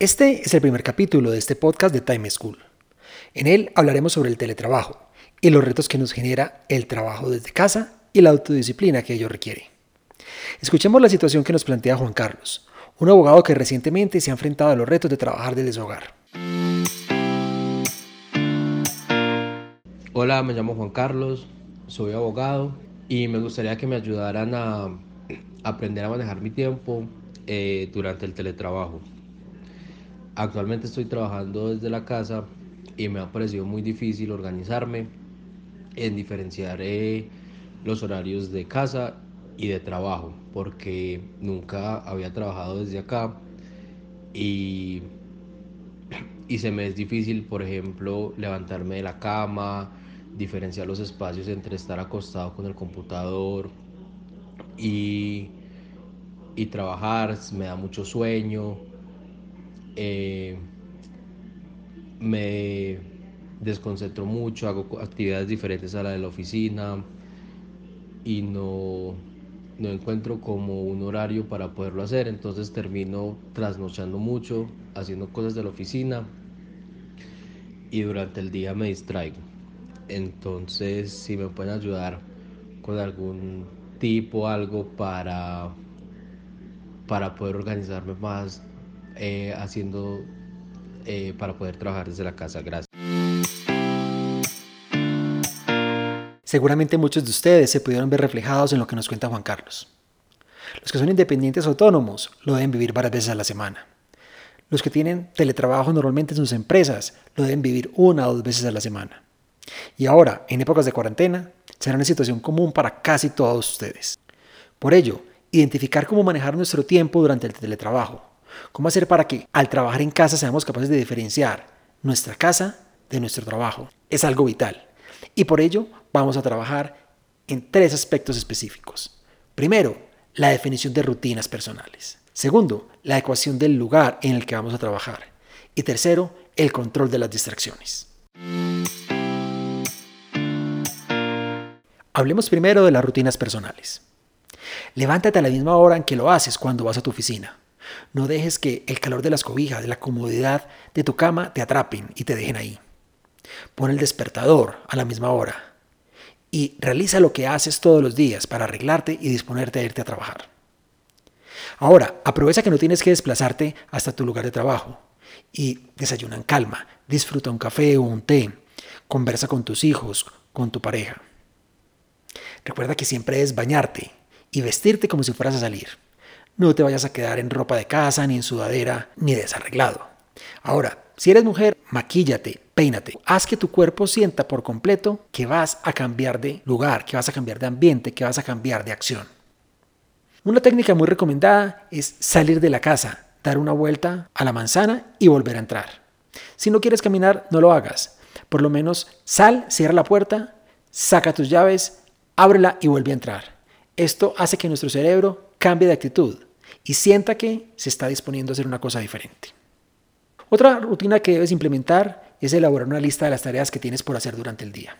Este es el primer capítulo de este podcast de Time School. En él hablaremos sobre el teletrabajo y los retos que nos genera el trabajo desde casa y la autodisciplina que ello requiere. Escuchemos la situación que nos plantea Juan Carlos, un abogado que recientemente se ha enfrentado a los retos de trabajar desde su hogar. Hola, me llamo Juan Carlos, soy abogado y me gustaría que me ayudaran a aprender a manejar mi tiempo eh, durante el teletrabajo. Actualmente estoy trabajando desde la casa y me ha parecido muy difícil organizarme en diferenciar eh, los horarios de casa y de trabajo, porque nunca había trabajado desde acá y, y se me es difícil, por ejemplo, levantarme de la cama, diferenciar los espacios entre estar acostado con el computador y, y trabajar, me da mucho sueño eh, me desconcentro mucho, hago actividades diferentes a la de la oficina y no, no encuentro como un horario para poderlo hacer, entonces termino trasnochando mucho, haciendo cosas de la oficina y durante el día me distraigo. Entonces, si me pueden ayudar con algún tipo, algo para, para poder organizarme más eh, haciendo eh, para poder trabajar desde la casa. Gracias. Seguramente muchos de ustedes se pudieron ver reflejados en lo que nos cuenta Juan Carlos. Los que son independientes autónomos lo deben vivir varias veces a la semana. Los que tienen teletrabajo normalmente en sus empresas lo deben vivir una o dos veces a la semana. Y ahora, en épocas de cuarentena, será una situación común para casi todos ustedes. Por ello, identificar cómo manejar nuestro tiempo durante el teletrabajo ¿Cómo hacer para que al trabajar en casa seamos capaces de diferenciar nuestra casa de nuestro trabajo? Es algo vital. Y por ello vamos a trabajar en tres aspectos específicos. Primero, la definición de rutinas personales. Segundo, la ecuación del lugar en el que vamos a trabajar. Y tercero, el control de las distracciones. Hablemos primero de las rutinas personales. Levántate a la misma hora en que lo haces cuando vas a tu oficina. No dejes que el calor de las cobijas, de la comodidad de tu cama te atrapen y te dejen ahí. Pon el despertador a la misma hora y realiza lo que haces todos los días para arreglarte y disponerte a irte a trabajar. Ahora, aprovecha que no tienes que desplazarte hasta tu lugar de trabajo y desayuna en calma, disfruta un café o un té, conversa con tus hijos, con tu pareja. Recuerda que siempre es bañarte y vestirte como si fueras a salir. No te vayas a quedar en ropa de casa, ni en sudadera, ni desarreglado. Ahora, si eres mujer, maquíllate, peínate. Haz que tu cuerpo sienta por completo que vas a cambiar de lugar, que vas a cambiar de ambiente, que vas a cambiar de acción. Una técnica muy recomendada es salir de la casa, dar una vuelta a la manzana y volver a entrar. Si no quieres caminar, no lo hagas. Por lo menos sal, cierra la puerta, saca tus llaves, ábrela y vuelve a entrar. Esto hace que nuestro cerebro cambie de actitud y sienta que se está disponiendo a hacer una cosa diferente. Otra rutina que debes implementar es elaborar una lista de las tareas que tienes por hacer durante el día.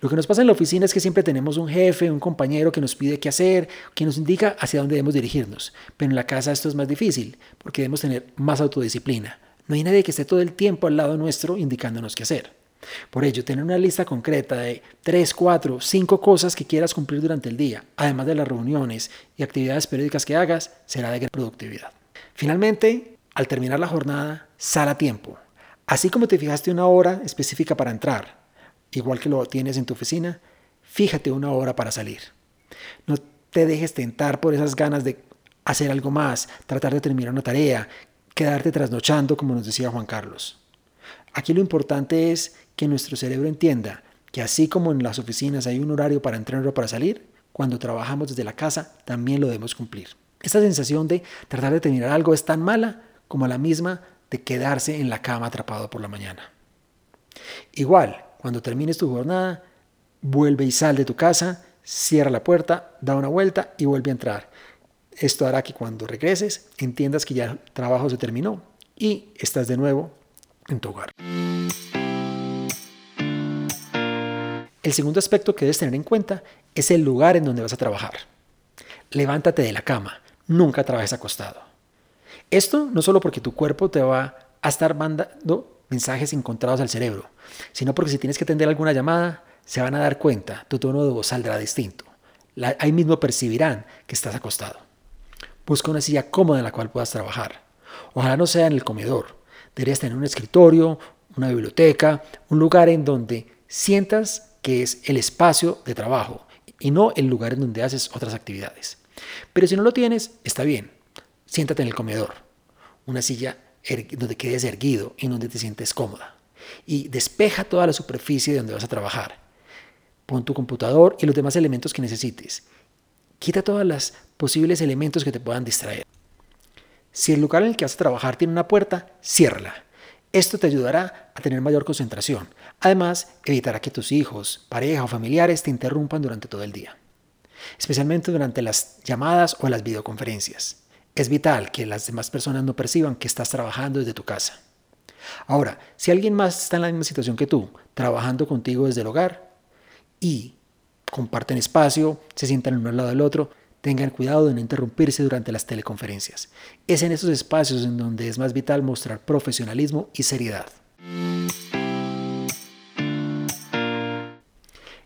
Lo que nos pasa en la oficina es que siempre tenemos un jefe, un compañero que nos pide qué hacer, que nos indica hacia dónde debemos dirigirnos. Pero en la casa esto es más difícil porque debemos tener más autodisciplina. No hay nadie que esté todo el tiempo al lado nuestro indicándonos qué hacer. Por ello, tener una lista concreta de 3, 4, 5 cosas que quieras cumplir durante el día, además de las reuniones y actividades periódicas que hagas, será de gran productividad. Finalmente, al terminar la jornada, sal a tiempo. Así como te fijaste una hora específica para entrar, igual que lo tienes en tu oficina, fíjate una hora para salir. No te dejes tentar por esas ganas de hacer algo más, tratar de terminar una tarea, quedarte trasnochando, como nos decía Juan Carlos. Aquí lo importante es que nuestro cerebro entienda que así como en las oficinas hay un horario para entrar o para salir, cuando trabajamos desde la casa también lo debemos cumplir. Esta sensación de tratar de terminar algo es tan mala como la misma de quedarse en la cama atrapado por la mañana. Igual, cuando termines tu jornada, vuelve y sal de tu casa, cierra la puerta, da una vuelta y vuelve a entrar. Esto hará que cuando regreses entiendas que ya el trabajo se terminó y estás de nuevo en tu hogar. El segundo aspecto que debes tener en cuenta es el lugar en donde vas a trabajar. Levántate de la cama, nunca trabajes acostado. Esto no solo porque tu cuerpo te va a estar mandando mensajes encontrados al cerebro, sino porque si tienes que atender alguna llamada, se van a dar cuenta, tu tono de voz saldrá distinto. ahí mismo percibirán que estás acostado. Busca una silla cómoda en la cual puedas trabajar. Ojalá no sea en el comedor. Deberías tener un escritorio, una biblioteca, un lugar en donde sientas que es el espacio de trabajo y no el lugar en donde haces otras actividades. Pero si no lo tienes, está bien. Siéntate en el comedor, una silla donde quedes erguido y donde te sientes cómoda. Y despeja toda la superficie de donde vas a trabajar. Pon tu computador y los demás elementos que necesites. Quita todos los posibles elementos que te puedan distraer. Si el lugar en el que vas a trabajar tiene una puerta, ciérrala. Esto te ayudará a tener mayor concentración. Además, evitará que tus hijos, pareja o familiares te interrumpan durante todo el día, especialmente durante las llamadas o las videoconferencias. Es vital que las demás personas no perciban que estás trabajando desde tu casa. Ahora, si alguien más está en la misma situación que tú, trabajando contigo desde el hogar y comparten espacio, se sientan uno al lado del otro, tengan cuidado de no interrumpirse durante las teleconferencias. Es en esos espacios en donde es más vital mostrar profesionalismo y seriedad.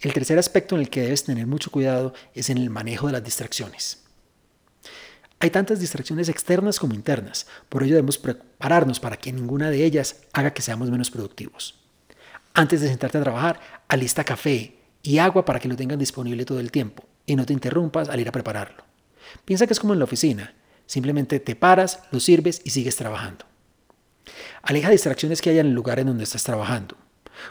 El tercer aspecto en el que debes tener mucho cuidado es en el manejo de las distracciones. Hay tantas distracciones externas como internas, por ello debemos prepararnos para que ninguna de ellas haga que seamos menos productivos. Antes de sentarte a trabajar, alista café y agua para que lo tengan disponible todo el tiempo y no te interrumpas al ir a prepararlo. Piensa que es como en la oficina, simplemente te paras, lo sirves y sigues trabajando. Aleja distracciones que haya en el lugar en donde estás trabajando.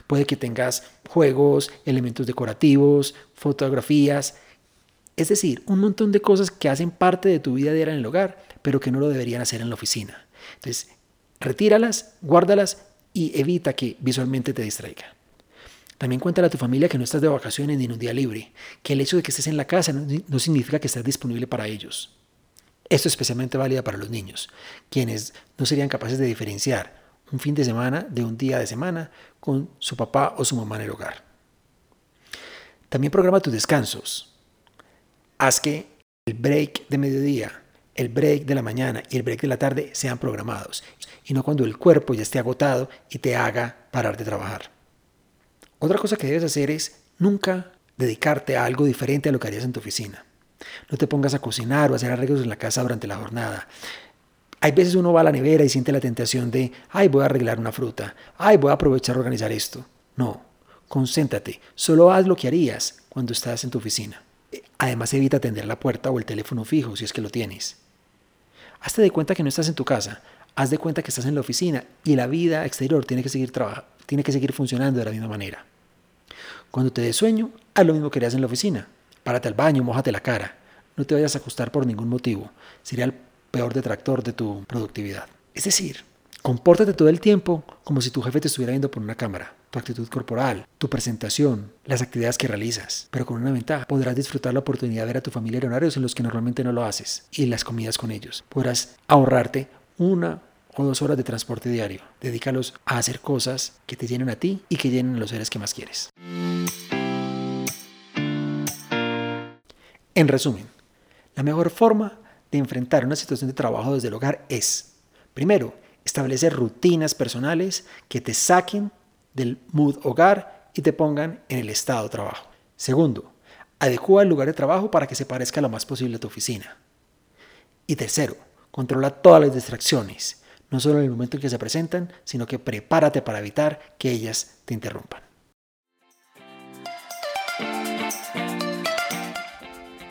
Puede que tengas juegos, elementos decorativos, fotografías, es decir, un montón de cosas que hacen parte de tu vida diaria en el hogar, pero que no lo deberían hacer en la oficina. Entonces, retíralas, guárdalas y evita que visualmente te distraiga. También cuéntale a tu familia que no estás de vacaciones ni en un día libre, que el hecho de que estés en la casa no, significa que estés disponible para ellos. Esto es especialmente válido para los niños, quienes no serían capaces de diferenciar un fin de semana de un día de semana con su papá o su mamá en el hogar. También programa tus descansos haz que el break de mediodía, el break de la mañana y el break de la tarde sean programados y no cuando el cuerpo ya esté agotado y te haga parar de trabajar. Otra cosa que debes hacer es nunca dedicarte a algo diferente a lo que harías en tu oficina. No te pongas a cocinar o a hacer arreglos en la casa durante la jornada. Hay veces uno va a la nevera y siente la tentación de, ay, voy a arreglar una fruta, ay, voy a aprovechar a organizar esto. No, concéntrate, solo haz lo que harías cuando estás en tu oficina. Además evita atender la puerta o el teléfono fijo si es que lo tienes. Hazte de cuenta que no estás en tu casa, haz de cuenta que estás en la oficina y la vida exterior tiene que seguir, tiene que seguir funcionando de la misma manera. Cuando te des sueño, haz lo mismo que harías en la oficina. Párate al baño, mojate la cara. No te vayas a acostar por ningún motivo. Sería el peor detractor de tu productividad. Es decir, compórtate todo el tiempo como si tu jefe te estuviera viendo por una cámara tu actitud corporal, tu presentación, las actividades que realizas. Pero con una ventaja, podrás disfrutar la oportunidad de ver a tu familia en horarios en los que normalmente no lo haces y las comidas con ellos. Podrás ahorrarte una o dos horas de transporte diario. Dedícalos a hacer cosas que te llenen a ti y que llenen a los seres que más quieres. En resumen, la mejor forma de enfrentar una situación de trabajo desde el hogar es, primero, establecer rutinas personales que te saquen del mood hogar y te pongan en el estado trabajo. Segundo, adecua el lugar de trabajo para que se parezca lo más posible a tu oficina. Y tercero, controla todas las distracciones, no solo en el momento en que se presentan, sino que prepárate para evitar que ellas te interrumpan.